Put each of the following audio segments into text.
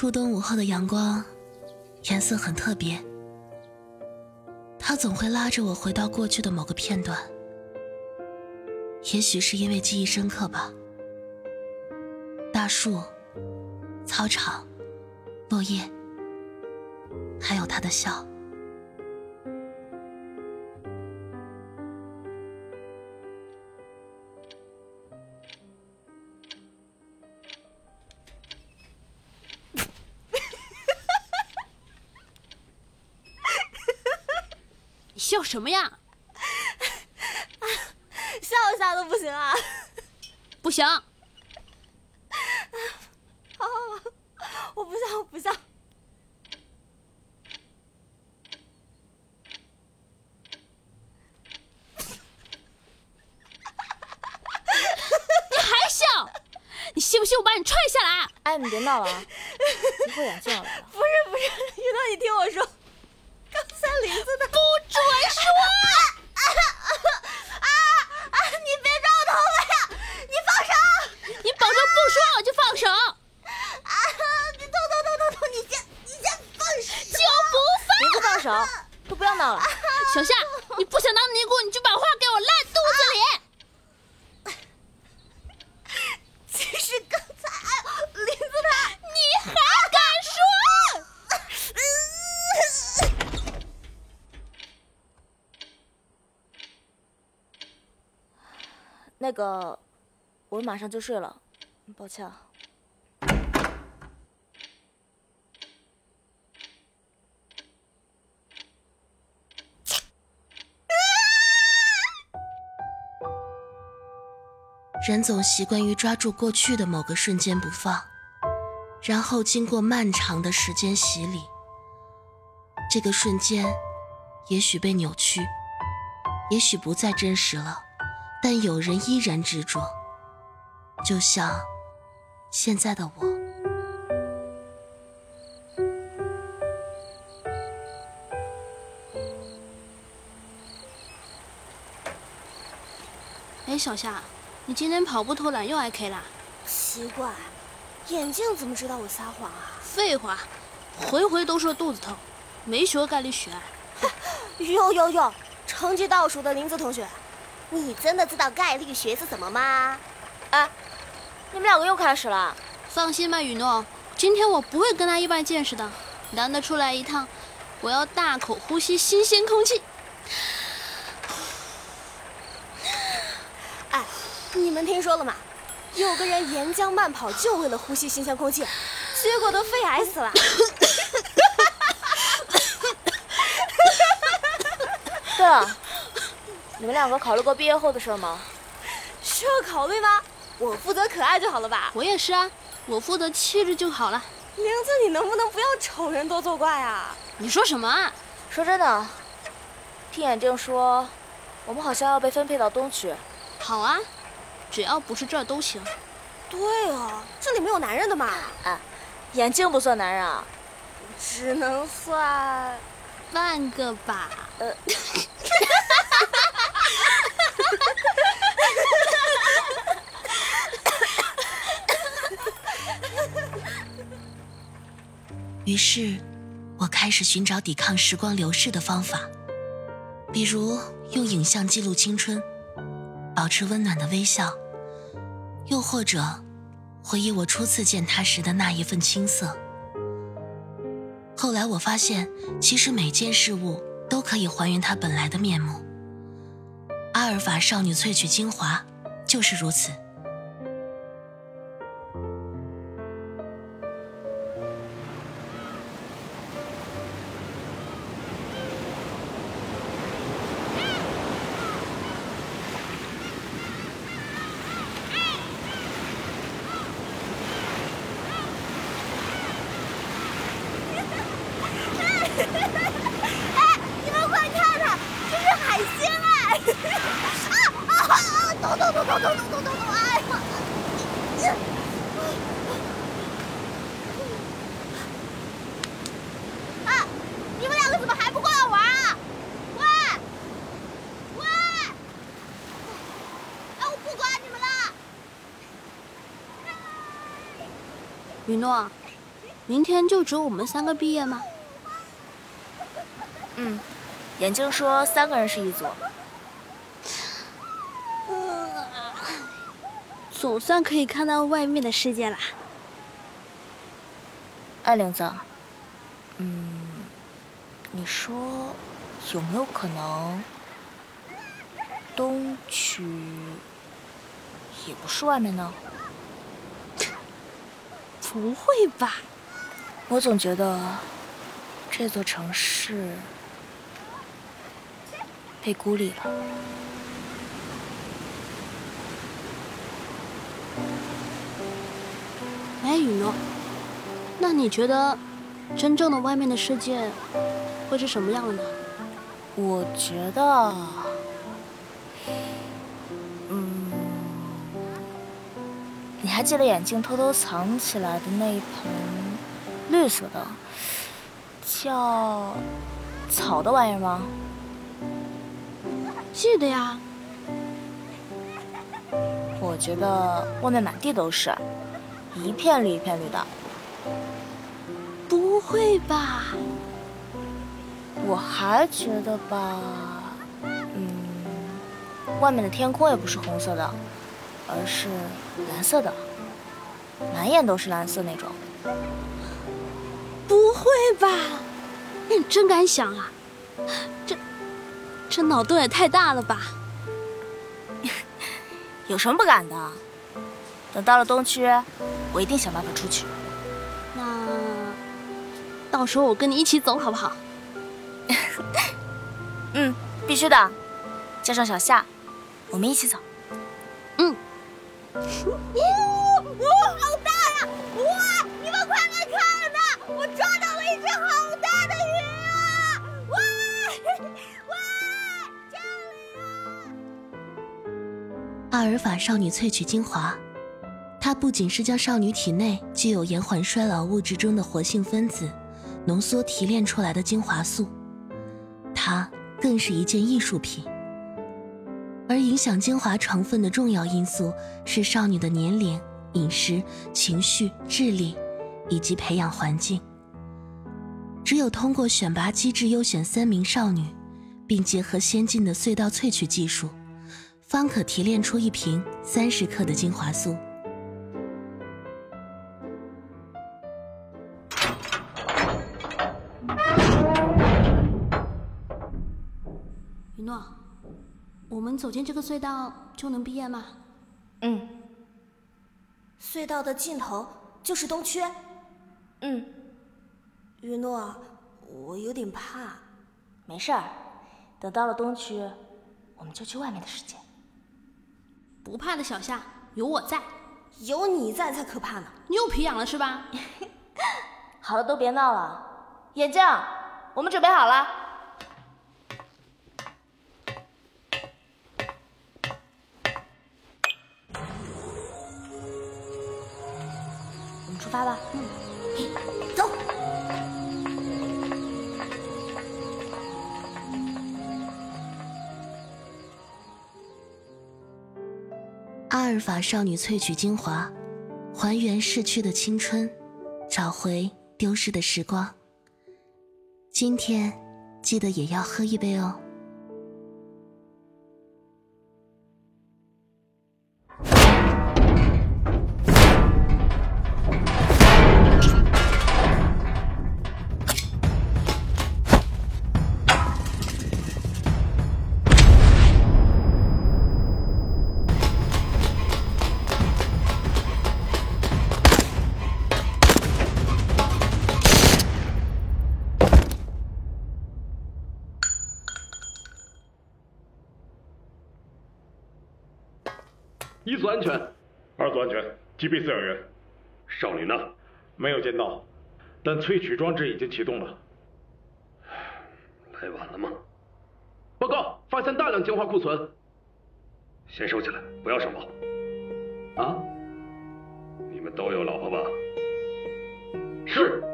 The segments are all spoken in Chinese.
初冬午后的阳光，颜色很特别。他总会拉着我回到过去的某个片段。也许是因为记忆深刻吧。大树、操场、落叶，还有他的笑。什么呀？笑一下都不行啊！不行。好，好，好，我不笑，我不笑。你还笑？你信不信我把你踹下来？哎，你别闹了啊！一会儿眼镜要来了。不是不是，雨诺，你听我说。刚才林子的 都不要闹了！小夏，你不想当尼姑，你就把话给我烂肚子里。其实刚才林子他，你还敢说？那个，我马上就睡了，抱歉啊。人总习惯于抓住过去的某个瞬间不放，然后经过漫长的时间洗礼，这个瞬间也许被扭曲，也许不再真实了。但有人依然执着，就像现在的我。哎，小夏，你今天跑步偷懒又挨 K 啦？奇怪，眼镜怎么知道我撒谎啊？废话，回回都说肚子疼，没学概率学。有有有，成绩倒数的林子同学。你真的知道概率学是什么吗？哎，你们两个又开始了。放心吧，雨诺，今天我不会跟他一般见识的。难得出来一趟，我要大口呼吸新鲜空气。哎，你们听说了吗？有个人沿江慢跑就为了呼吸新鲜空气，结果都肺癌死了。对了。你们两个考虑过毕业后的事吗？需要考虑吗？我负责可爱就好了吧？我也是啊，我负责气质就好了。名字，你能不能不要丑人多作怪啊？你说什么啊？说真的，听眼镜说，我们好像要被分配到东区。好啊，只要不是这儿都行。对啊，这里没有男人的嘛。哎，眼镜不算男人啊，只能算半个吧。呃。于是，我开始寻找抵抗时光流逝的方法，比如用影像记录青春，保持温暖的微笑，又或者回忆我初次见他时的那一份青涩。后来我发现，其实每件事物都可以还原它本来的面目。阿尔法少女萃取精华，就是如此。啊啊啊！痛痛痛痛痛痛痛！哎呀！你们两个怎么还不过来玩啊？喂！喂！哎，我不管你们了。雨诺，明天就只有我们三个毕业吗？嗯，眼镜说三个人是一组。总算可以看到外面的世界啦。哎，玲子，嗯，你说有没有可能东区也不是外面呢？不会吧？我总觉得这座城市被孤立了。哎，雨诺，那你觉得真正的外面的世界会是什么样的呢？我觉得，嗯，你还记得眼镜偷偷藏起来的那一盆绿色的，叫草的玩意儿吗？记得呀。我觉得外面满地都是。一片绿一片绿的，不会吧？我还觉得吧，嗯，外面的天空也不是红色的，而是蓝色的，满眼都是蓝色那种。不会吧？你真敢想啊！这这脑洞也太大了吧？有什么不敢的？等到了东区。我一定想办法出去。那到时候我跟你一起走，好不好？嗯，必须的。叫上小夏，我们一起走。嗯。哇，好大呀！哇，你们快来看呐！我抓到了一只好大的鱼啊！哇，哇，这里啊！阿尔法少女萃取精华。它不仅是将少女体内具有延缓衰老物质中的活性分子浓缩提炼出来的精华素，它更是一件艺术品。而影响精华成分的重要因素是少女的年龄、饮食、情绪、智力以及培养环境。只有通过选拔机制优选三名少女，并结合先进的隧道萃取技术，方可提炼出一瓶三十克的精华素。我们走进这个隧道就能毕业吗？嗯。隧道的尽头就是东区。嗯。雨诺，我有点怕。没事儿，等到了东区，我们就去外面的世界。不怕的小夏，有我在。有你在才可怕呢。你又皮痒了是吧？好了，都别闹了。眼镜，我们准备好了。发吧，嗯，走。阿尔法少女萃取精华，还原逝去的青春，找回丢失的时光。今天记得也要喝一杯哦。安全，二组安全，击毙饲养员。少林呢？没有见到，但萃取装置已经启动了。来晚了吗？报告，发现大量精华库存。先收起来，不要上报。啊？你们都有老婆吧？是。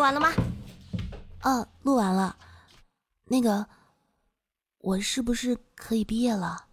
录完了吗？嗯录完了。那个我是不是可以毕业了？